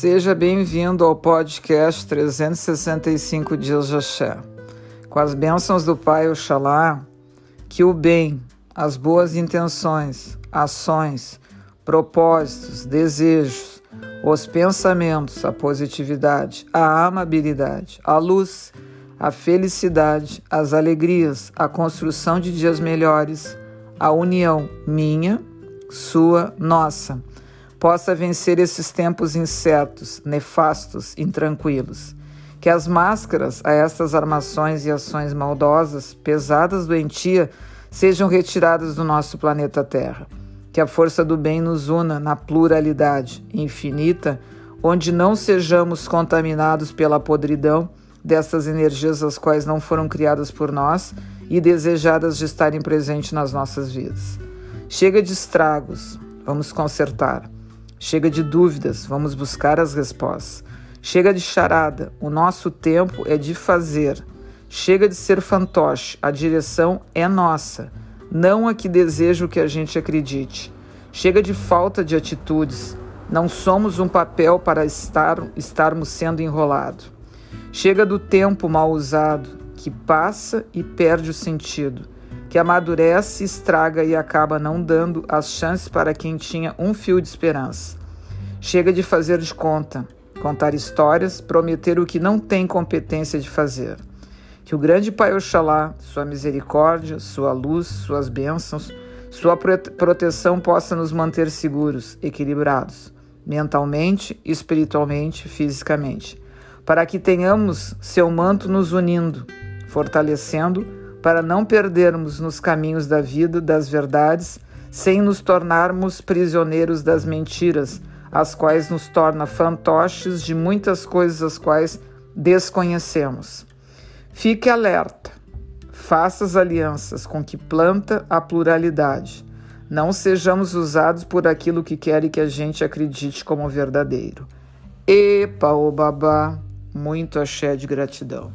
Seja bem-vindo ao podcast 365 Dias de Axé. Com as bênçãos do Pai Oxalá, que o bem, as boas intenções, ações, propósitos, desejos, os pensamentos, a positividade, a amabilidade, a luz, a felicidade, as alegrias, a construção de dias melhores, a união minha, sua, nossa possa vencer esses tempos incertos, nefastos, intranquilos. Que as máscaras a estas armações e ações maldosas, pesadas doentia, sejam retiradas do nosso planeta Terra. Que a força do bem nos una na pluralidade infinita, onde não sejamos contaminados pela podridão dessas energias as quais não foram criadas por nós e desejadas de estarem presentes nas nossas vidas. Chega de estragos, vamos consertar. Chega de dúvidas, vamos buscar as respostas. Chega de charada, o nosso tempo é de fazer. Chega de ser fantoche, a direção é nossa, não a que deseja o que a gente acredite. Chega de falta de atitudes, não somos um papel para estar, estarmos sendo enrolado. Chega do tempo mal usado, que passa e perde o sentido, que amadurece, estraga e acaba não dando as chances para quem tinha um fio de esperança. Chega de fazer de conta, contar histórias, prometer o que não tem competência de fazer. Que o grande Pai Oxalá, sua misericórdia, sua luz, suas bênçãos, sua proteção possa nos manter seguros, equilibrados, mentalmente, espiritualmente, fisicamente, para que tenhamos seu manto nos unindo, fortalecendo, para não perdermos nos caminhos da vida, das verdades, sem nos tornarmos prisioneiros das mentiras as quais nos torna fantoches de muitas coisas as quais desconhecemos. Fique alerta. Faça as alianças com que planta a pluralidade. Não sejamos usados por aquilo que querem que a gente acredite como verdadeiro. Epa, o babá, muito axé de gratidão.